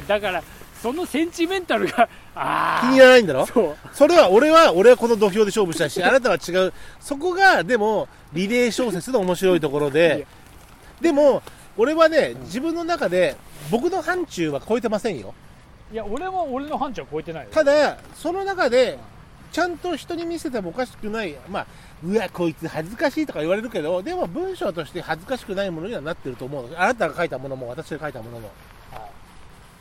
やだからそのセンチメンタルがあ気に入らないんだろ？あそう。それは俺は俺はこの土俵で勝負したいしあなたは違う。そこがでもリレー小説の面白いところいでや。でも俺はね自分の中で僕の範疇は超えてませんよ。いや俺も俺の範疇は超えてないよ。ただその中でちゃんと人に見せてもおかしくないまあうわこいつ恥ずかしいとか言われるけどでも文章として恥ずかしくないものにはなってると思うあなたが書いたものも私が書いたものも。はい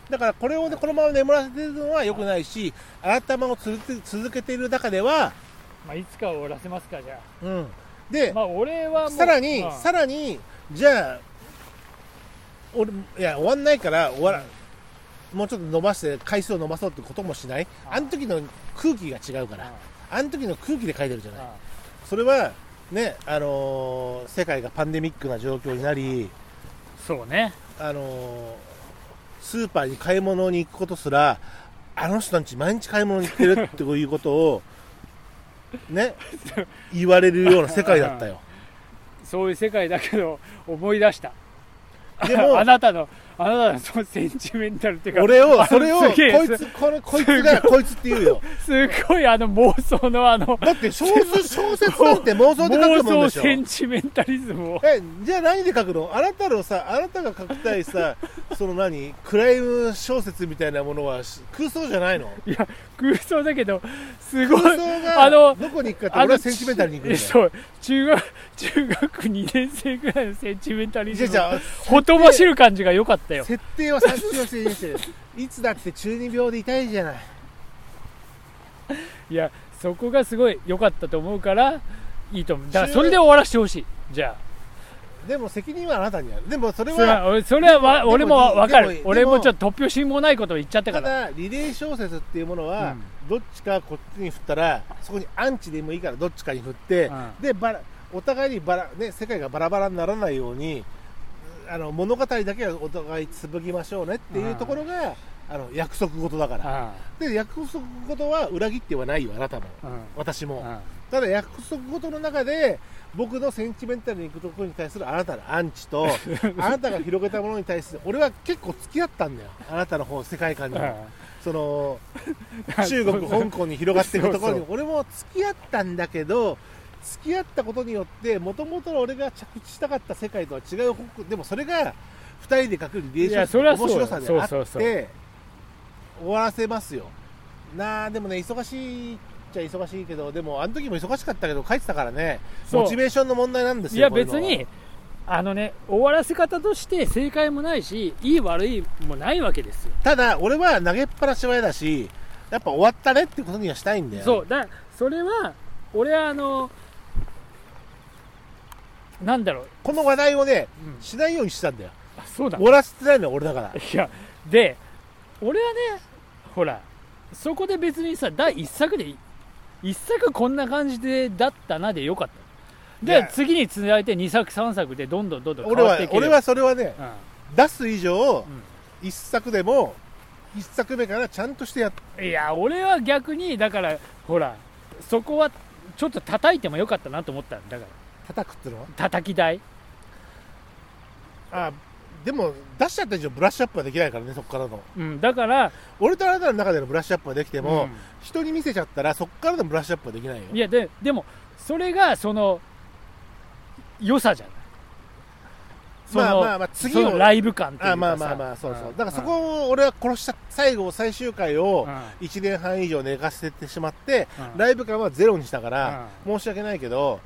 だからこれをねこのまま眠らせてるのは良くないし改まを続け続けている中ではまあ、いつかは終わらせますかじゃうん。であまあ俺はさらに、うんさらにじゃあ俺いや終わんないから終わら、もうちょっと伸ばして回数を伸ばそうってこともしない？ああ。の時の空気が違うから。うんあの時の空気で書いてるじゃない？うんそれはねあのー世界がパンデミックな状況になりそうね。あのースーパーに買い物に行くことすらあの人たち毎日買い物に行ってるっていうことをね 言われるような世界だったよ。そういう世界だけど思い出した。でも あなたのあなたのそのセンチメンタルっていうか俺をそれをこいつこれこいつがこいつって言うよ。すごいあの妄想のあのだって小説小説なんて妄想で書くもん妄想でしょ？センチメンタリズムを。えじゃあ何で書くの？あなたのさあなたが書きたいさその何？クライム小説みたいなものはし空想じゃないの？いや空想だけどすご空い想があのどこに行くかって俺はセンチメンタルに行くんだよ。そう中学中学2年生ぐらいのセンチメンタリズム。じゃあじゃあほとばしる感じが良かったよ。設定は参照していいです。よいつだって中二病でいたいじゃない。いやそこがすごい良かったと思うからいいと思う。だからそれで終わらせてほしい。じゃでも責任はあなたにある。でもそれははそれはわ俺もわかる。俺もちょっと突拍子もないことを言っちゃったたから。だリレー小説っていうものは、うん。どっちかこっちに振ったらそこにアンチでもいいからどっちかに振って、うん。でバラお互いにバラ、ね、世界がバラバラにならないようにあの物語だけはお互い紡ぎましょうねっていうところが、あの約束事だから。あで約束事は裏切ってはないよあなたも私も。うん。ただ約束事の中で僕のセンチメンタルに行くところに対するあなたのアンチと あなたが広げたものに対する俺は結構付き合ったんだよ。あなたの方世界観にも。その 中国香港に広がっていくところに。俺も付き合ったんだけど付き合ったことによってもともとの俺が着地したかった世界とは違う方向でもそれが2人で書くリレーションいやそれはそう面白さであってそうそうそう。終わらせますよ。なあでもね忙しいっちゃ忙しいけどでもあの時も忙しかったけど書いてたからね。モチベーションの問題なんですよいうのは。別にあのね終わらせ方として正解もないしいい悪いもないわけですよ。ただ俺は投げっぱなしは嫌だしやっぱ終わったねってことにはしたいんだよ。そうだそれは俺はあのなんだろう、この話題をねうん。しないようにしてたんだよ。あそうだ。終わらせてないのは俺だから。いやで俺はねほらそこで別にさ第1作で1作こんな感じでだったなでよかった。で次に続いて2作3作でどんどんどんどん変俺わっていける。は俺はそれはねう出す以上ん。一作でも一作目からちゃんとしてやっうんいや俺は逆にだからほらそこはちょっと叩いてもよかったなと思ったんだから叩くってのは？叩き台？あでも出しちゃった以上ブラッシュアップはできないからねそこからの。うんだから俺とあなたの中でのブラッシュアップはできても、うん。人に見せちゃったらそこからのブラッシュアップはできないよ。いやででもそれがその良さじゃない？そのまあまあまあ次のライブ感っていうかさ。あまあまあまあそうそう、ん。だからそこを俺は殺した最後最終回をうん。1年半以上寝かせてしまって、うん。ライブ感はゼロにしたから、申し訳ないけど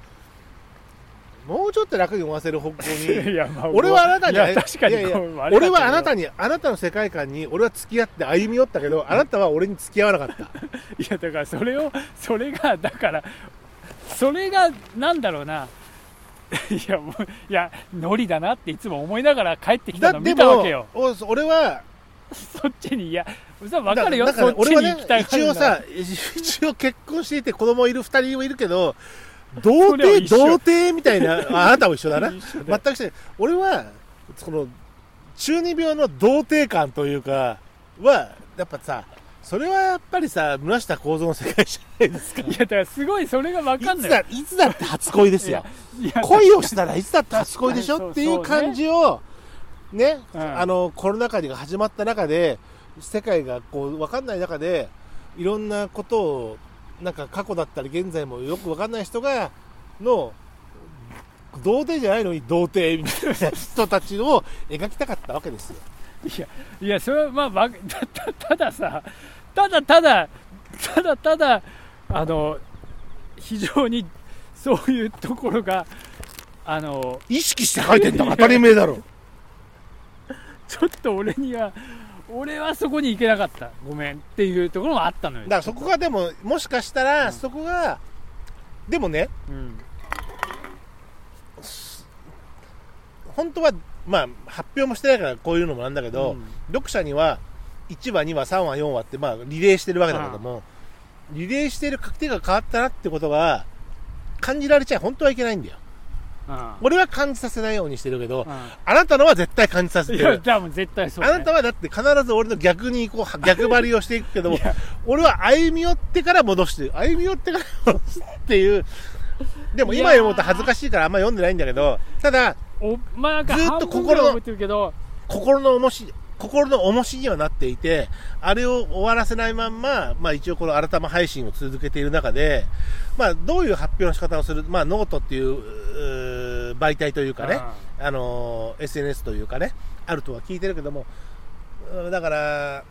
もうちょっと楽に終わせる方向に 俺はあなたに俺はあなたにあなたの世界観に俺は付き合って歩み寄ったけどあなたは俺に付き合わなかった。いやだからそれをそれがだからそれがなんだろうな。いやもういやノリだなっていつも思いながら帰ってきたの見たわけよ。お俺はそっちにいやそ分かるよ。だだからそっち俺はねに行きたい一応さ一応結婚していて子供いる2人もいるけど童貞童貞みたいなあ あなたも一緒だな。全くして俺はその中二病の童貞感というかはやっぱさそれはやっぱりさ村下幸三の世界じゃないですか。いやだからすごいそれが分かんない。いつだいつだって初恋ですよ。恋をしたらいつだって初恋でしょ？っていう感じをね、うん。あのコロナ禍が始まった中で世界がこう分かんない中でいろんなことをなんか過去だったり現在もよく分かんない人がの童貞じゃないのに童貞みたいな人たちを描きたかったわけですよ。いやいやそれはまあわたたたださただただただただあの非常にそういうところがあの意識して書いてんだ当たり前だろ。ちょっと俺には俺はそこに行けなかった。ごめんっていうところもあったのよ。だからそこがでももしかしたらそこが、でもねうん。本当はまあ発表もしてないからこういうのもなんだけど、うん。読者には1話2話3話4話ってまあリレーしてるわけだけども、リレーしてる書き手が変わったなってことが感じられちゃ本当はいけないんだよ。うん俺は感じさせないようにしてるけど、うあなたのは絶対感じさせてる。や多分絶対そう、ね、あなたはだって必ず俺の逆にこう 逆張りをしていくけどもいや。俺は歩み寄ってから戻して歩み寄ってから戻すっていう。でも今読むと恥ずかしいからあんま読んでないんだけどただおまあずっと心の心の重し心の重しにはなっていてあれを終わらせないまんま、まあ、一応この改め配信を続けている中で、まあ、どういう発表の仕方をする、まあ、ノートっていう媒体というかね、あのー SNS というかねあるとは聞いてるけどもうんだから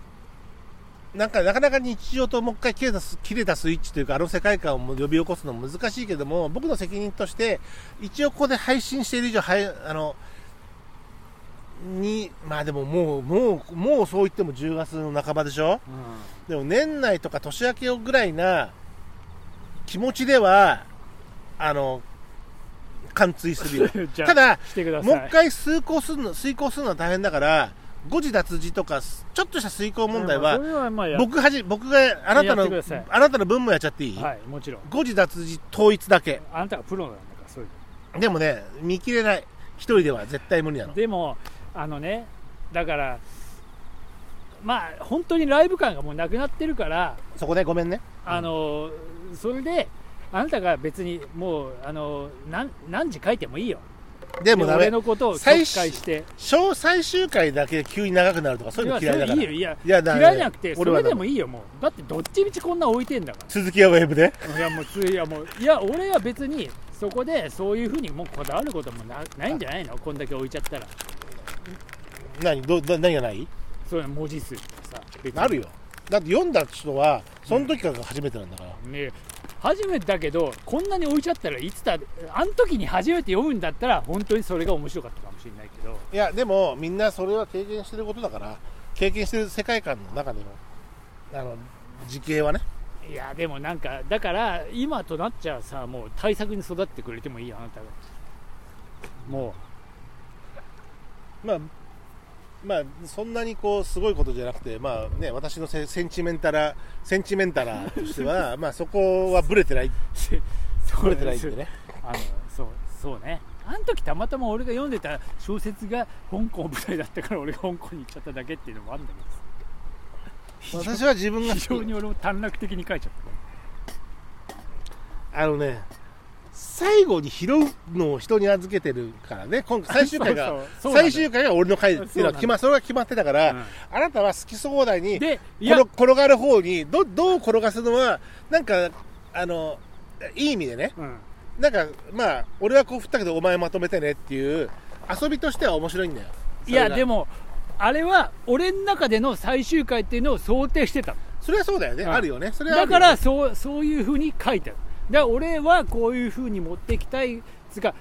なんかなかなか日常ともう一回切れたス切れたスイッチというかあの世界観を呼び起こすのも難しいけども僕の責任として一応ここで配信している以上はいあのにまあでももうもうもうそう言っても10月の半ばでしょ？うん。でも年内とか年明けぐらいな気持ちではあの貫通するよ。ただもう一回遂行するの遂行するのは大変だから誤字脱字とかちょっとした遂行問題は僕はじ僕があなたのあなたの分もやっちゃっていい、はいもちろん。誤字脱字統一だけ。あなたがプロなんだからそういう。でもね見切れない。一人では絶対無理なの。のでもあのねだからまあ本当にライブ感がもうなくなってるからそこでごめんね。あのそれであなたが別にもうあの何何時書いてもいいよ。俺でもダメ。のことを最紹介して。小最終回だけ急に長くなるとかそういうの嫌いだから。いいいよ。いやいやだ嫌いじゃなくてそれでもいいよもう。だってどっちみちこんな置いてんだか続きはウェブで。らいやもうついやもういや俺は別にそこでそういうふうにもうこだわることもなないんじゃないの？こんだけ置いちゃったら。何？どど何がない？そういう文字数とかさ別に。あるよ。だって読んだ人はその時からが初めてなんだから、ね初めてだけどこんなに置いちゃったらいつだあの時に初めて読むんだったら本当にそれが面白かったかもしれないけど。いやでもみんなそれは経験してることだから経験してる世界観の中でのあの時系はね。いやでもなんかだから今となっちゃさもう対策に育ってくれてもいいよあなたが。もまあまあそんなにこうすごいことじゃなくてまあね私のセセンチメンタラセンチメンタラーとしては まあそこはブレてない。うブレてないんでね。あのそうそうね。あの時たまたま俺が読んでた小説が香港舞台だったから俺が香港に行っちゃっただけっていうのもあるんだけど。私は自分が非常に俺も短絡的に書いちゃっあのね最後に拾うのを人に預けてるからね。今最終回が そうそう。最終回が俺の回っていうのは決まそれが決まってたから、うん。あなたは好き放題にでいや転転がる方にどどう転がすのはなんかあのいい意味でね。うん。なんかまあ俺はこう振ったけどお前まとめてねっていう遊びとしては面白いんだよ。いやでももあれは俺の中での最終回っていうのを想定してたの。それはそうだよね、うん。あるよね。ね。だからそうそういうふうに書いてあるだから俺はこういうふうに持っていきたい。つうか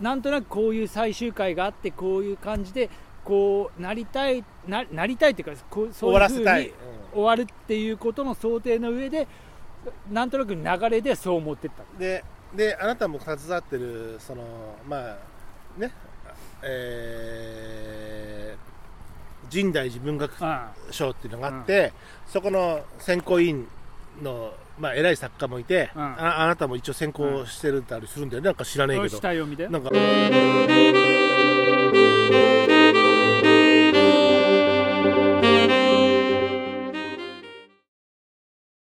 なんとなくこういう最終回があってこういう感じでこうなりたいななりたいっていうかこうそういうふうに終わらせたい。終わるっていうことの想定の上でなんとなく流れでそう持ってった。でであなたも携わってるそのまあねえー、神代寺文学うん賞っていうのがあって、そこの選考委員の、まあ、偉い作家もいて、うん。ああなたも一応選考してるんだりするんだよね。なんか知らねえけど。なんか